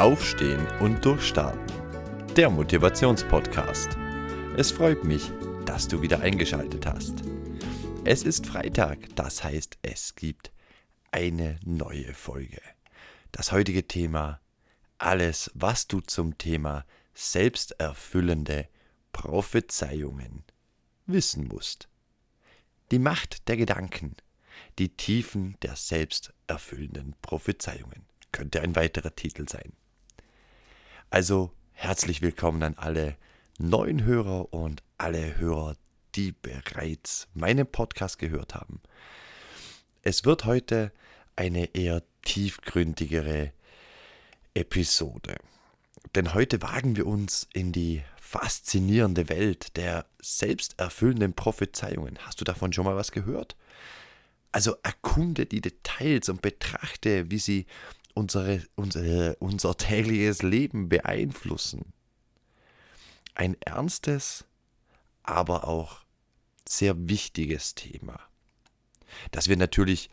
Aufstehen und Durchstarten. Der Motivationspodcast. Es freut mich, dass du wieder eingeschaltet hast. Es ist Freitag, das heißt, es gibt eine neue Folge. Das heutige Thema alles, was du zum Thema selbsterfüllende Prophezeiungen wissen musst. Die Macht der Gedanken, die Tiefen der selbsterfüllenden Prophezeiungen könnte ein weiterer Titel sein. Also herzlich willkommen an alle neuen Hörer und alle Hörer, die bereits meinen Podcast gehört haben. Es wird heute eine eher tiefgründigere Episode. Denn heute wagen wir uns in die faszinierende Welt der selbsterfüllenden Prophezeiungen. Hast du davon schon mal was gehört? Also erkunde die Details und betrachte, wie sie unsere, unsere, unser tägliches Leben beeinflussen. Ein ernstes, aber auch sehr wichtiges Thema, das wir natürlich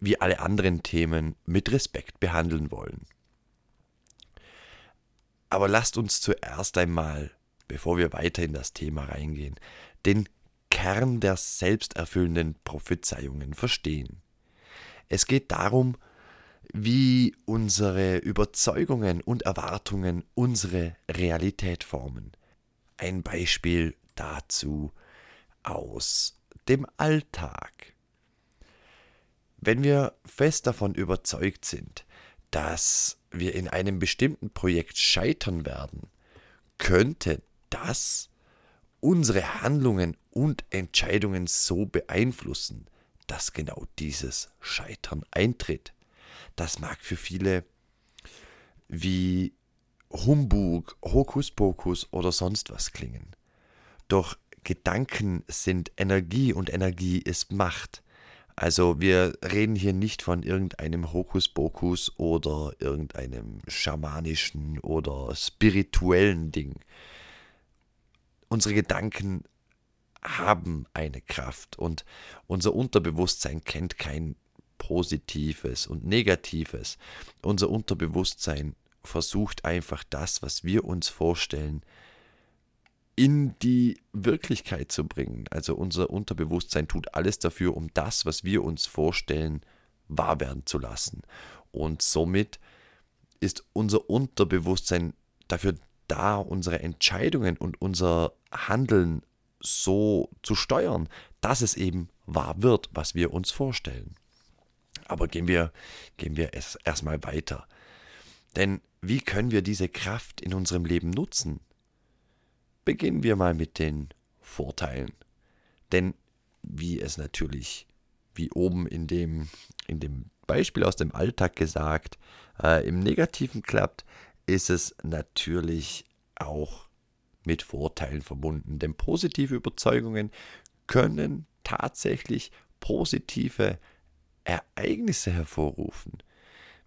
wie alle anderen Themen mit Respekt behandeln wollen. Aber lasst uns zuerst einmal, bevor wir weiter in das Thema reingehen, den Kern der selbsterfüllenden Prophezeiungen verstehen. Es geht darum, wie unsere Überzeugungen und Erwartungen unsere Realität formen. Ein Beispiel dazu aus dem Alltag. Wenn wir fest davon überzeugt sind, dass wir in einem bestimmten Projekt scheitern werden, könnte das unsere Handlungen und Entscheidungen so beeinflussen, dass genau dieses Scheitern eintritt. Das mag für viele wie Humbug, Hokuspokus oder sonst was klingen. Doch Gedanken sind Energie und Energie ist Macht. Also wir reden hier nicht von irgendeinem Hokuspokus oder irgendeinem schamanischen oder spirituellen Ding. Unsere Gedanken haben eine Kraft und unser Unterbewusstsein kennt kein Positives und Negatives. Unser Unterbewusstsein versucht einfach das, was wir uns vorstellen, in die Wirklichkeit zu bringen. Also unser Unterbewusstsein tut alles dafür, um das, was wir uns vorstellen, wahr werden zu lassen. Und somit ist unser Unterbewusstsein dafür da, unsere Entscheidungen und unser Handeln so zu steuern, dass es eben wahr wird, was wir uns vorstellen. Aber gehen wir, gehen wir es erstmal weiter. Denn wie können wir diese Kraft in unserem Leben nutzen? Beginnen wir mal mit den Vorteilen. Denn wie es natürlich, wie oben in dem, in dem Beispiel aus dem Alltag gesagt, äh, im Negativen klappt, ist es natürlich auch mit Vorteilen verbunden. Denn positive Überzeugungen können tatsächlich positive Ereignisse hervorrufen.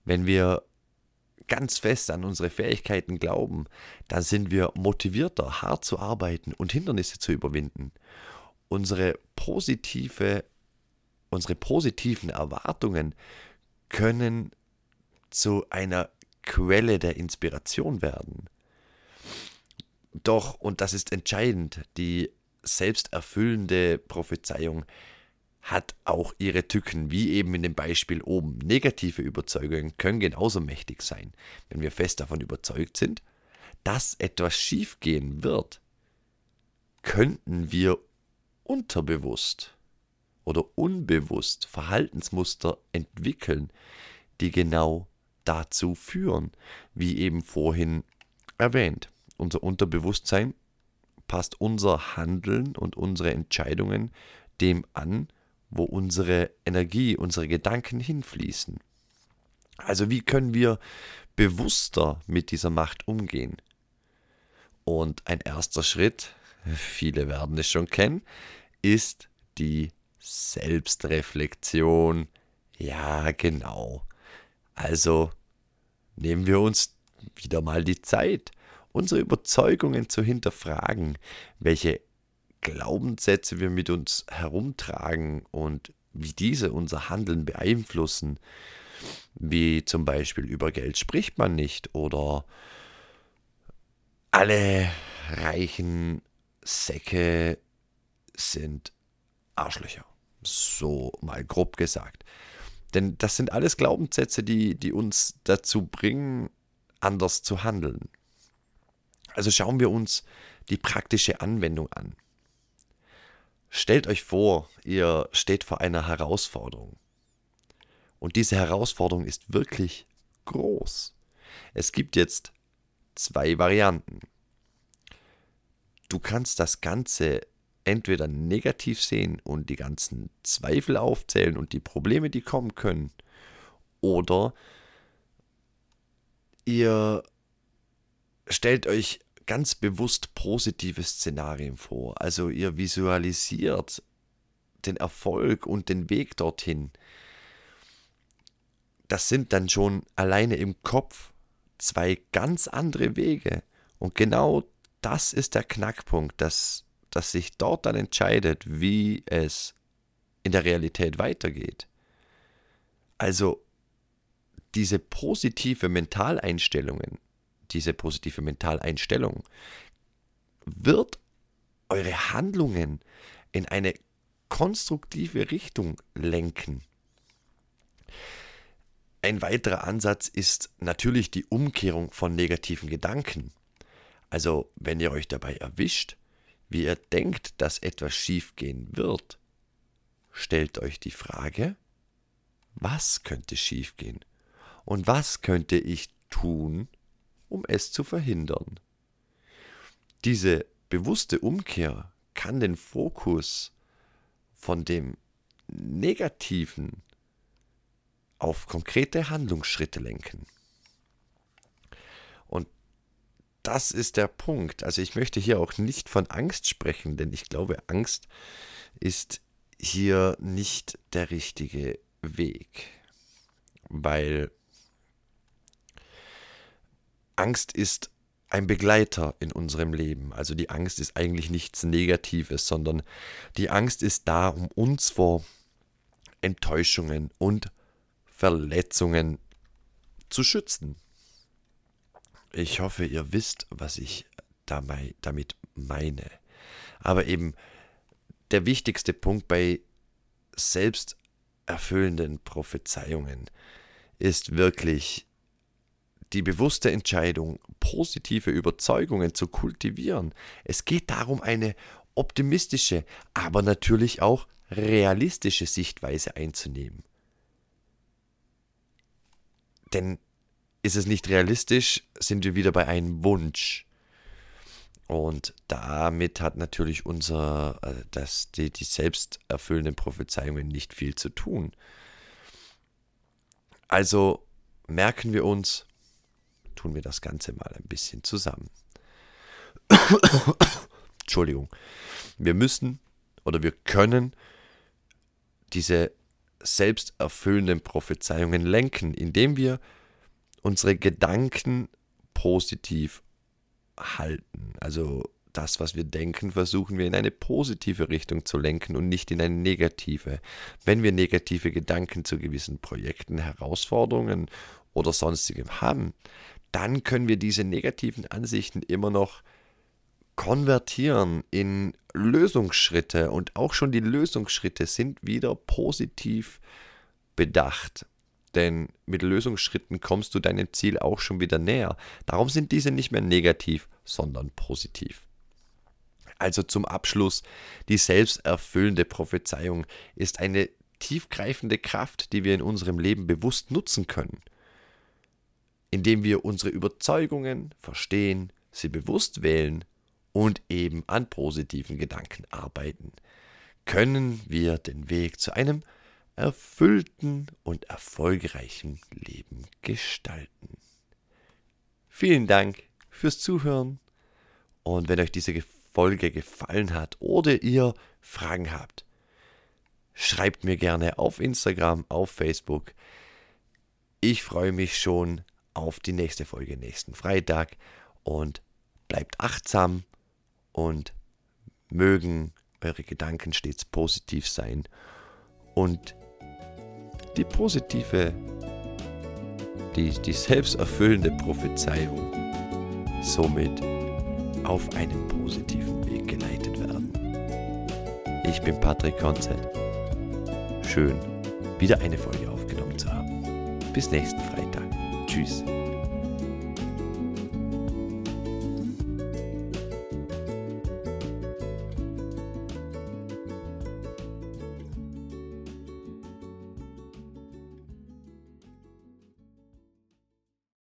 Wenn wir ganz fest an unsere Fähigkeiten glauben, dann sind wir motivierter, hart zu arbeiten und Hindernisse zu überwinden. Unsere positive, unsere positiven Erwartungen können zu einer Quelle der Inspiration werden. Doch, und das ist entscheidend, die selbsterfüllende Prophezeiung hat auch ihre Tücken, wie eben in dem Beispiel oben. Negative Überzeugungen können genauso mächtig sein. Wenn wir fest davon überzeugt sind, dass etwas schiefgehen wird, könnten wir unterbewusst oder unbewusst Verhaltensmuster entwickeln, die genau dazu führen, wie eben vorhin erwähnt. Unser Unterbewusstsein passt unser Handeln und unsere Entscheidungen dem an, wo unsere Energie, unsere Gedanken hinfließen. Also wie können wir bewusster mit dieser Macht umgehen? Und ein erster Schritt, viele werden es schon kennen, ist die Selbstreflexion. Ja, genau. Also nehmen wir uns wieder mal die Zeit, unsere Überzeugungen zu hinterfragen, welche Glaubenssätze wir mit uns herumtragen und wie diese unser Handeln beeinflussen. Wie zum Beispiel über Geld spricht man nicht oder alle reichen Säcke sind Arschlöcher. So mal grob gesagt. Denn das sind alles Glaubenssätze, die, die uns dazu bringen, anders zu handeln. Also schauen wir uns die praktische Anwendung an. Stellt euch vor, ihr steht vor einer Herausforderung. Und diese Herausforderung ist wirklich groß. Es gibt jetzt zwei Varianten. Du kannst das Ganze entweder negativ sehen und die ganzen Zweifel aufzählen und die Probleme, die kommen können, oder ihr stellt euch ganz bewusst positive Szenarien vor. Also ihr visualisiert den Erfolg und den Weg dorthin. Das sind dann schon alleine im Kopf zwei ganz andere Wege. Und genau das ist der Knackpunkt, dass, dass sich dort dann entscheidet, wie es in der Realität weitergeht. Also diese positive Mentaleinstellungen, diese positive Mentaleinstellung wird eure Handlungen in eine konstruktive Richtung lenken. Ein weiterer Ansatz ist natürlich die Umkehrung von negativen Gedanken. Also wenn ihr euch dabei erwischt, wie ihr denkt, dass etwas schiefgehen wird, stellt euch die Frage, was könnte schiefgehen und was könnte ich tun, um es zu verhindern. Diese bewusste Umkehr kann den Fokus von dem Negativen auf konkrete Handlungsschritte lenken. Und das ist der Punkt. Also ich möchte hier auch nicht von Angst sprechen, denn ich glaube, Angst ist hier nicht der richtige Weg, weil Angst ist ein Begleiter in unserem Leben. Also die Angst ist eigentlich nichts Negatives, sondern die Angst ist da, um uns vor Enttäuschungen und Verletzungen zu schützen. Ich hoffe, ihr wisst, was ich damit meine. Aber eben der wichtigste Punkt bei selbsterfüllenden Prophezeiungen ist wirklich die bewusste Entscheidung, positive Überzeugungen zu kultivieren. Es geht darum, eine optimistische, aber natürlich auch realistische Sichtweise einzunehmen. Denn ist es nicht realistisch, sind wir wieder bei einem Wunsch. Und damit hat natürlich unser, äh, das, die, die selbsterfüllenden Prophezeiungen nicht viel zu tun. Also merken wir uns, tun wir das Ganze mal ein bisschen zusammen. Entschuldigung. Wir müssen oder wir können diese selbsterfüllenden Prophezeiungen lenken, indem wir unsere Gedanken positiv halten. Also das, was wir denken, versuchen wir in eine positive Richtung zu lenken und nicht in eine negative. Wenn wir negative Gedanken zu gewissen Projekten, Herausforderungen oder sonstigem haben, dann können wir diese negativen Ansichten immer noch konvertieren in Lösungsschritte und auch schon die Lösungsschritte sind wieder positiv bedacht. Denn mit Lösungsschritten kommst du deinem Ziel auch schon wieder näher. Darum sind diese nicht mehr negativ, sondern positiv. Also zum Abschluss, die selbsterfüllende Prophezeiung ist eine tiefgreifende Kraft, die wir in unserem Leben bewusst nutzen können indem wir unsere Überzeugungen verstehen, sie bewusst wählen und eben an positiven Gedanken arbeiten, können wir den Weg zu einem erfüllten und erfolgreichen Leben gestalten. Vielen Dank fürs Zuhören und wenn euch diese Folge gefallen hat oder ihr Fragen habt, schreibt mir gerne auf Instagram, auf Facebook. Ich freue mich schon auf die nächste Folge nächsten Freitag und bleibt achtsam und mögen eure Gedanken stets positiv sein und die positive die, die selbsterfüllende Prophezeiung somit auf einen positiven Weg geleitet werden. Ich bin Patrick Konzett. Schön, wieder eine Folge aufgenommen zu haben. Bis nächsten Freitag. Tschüss.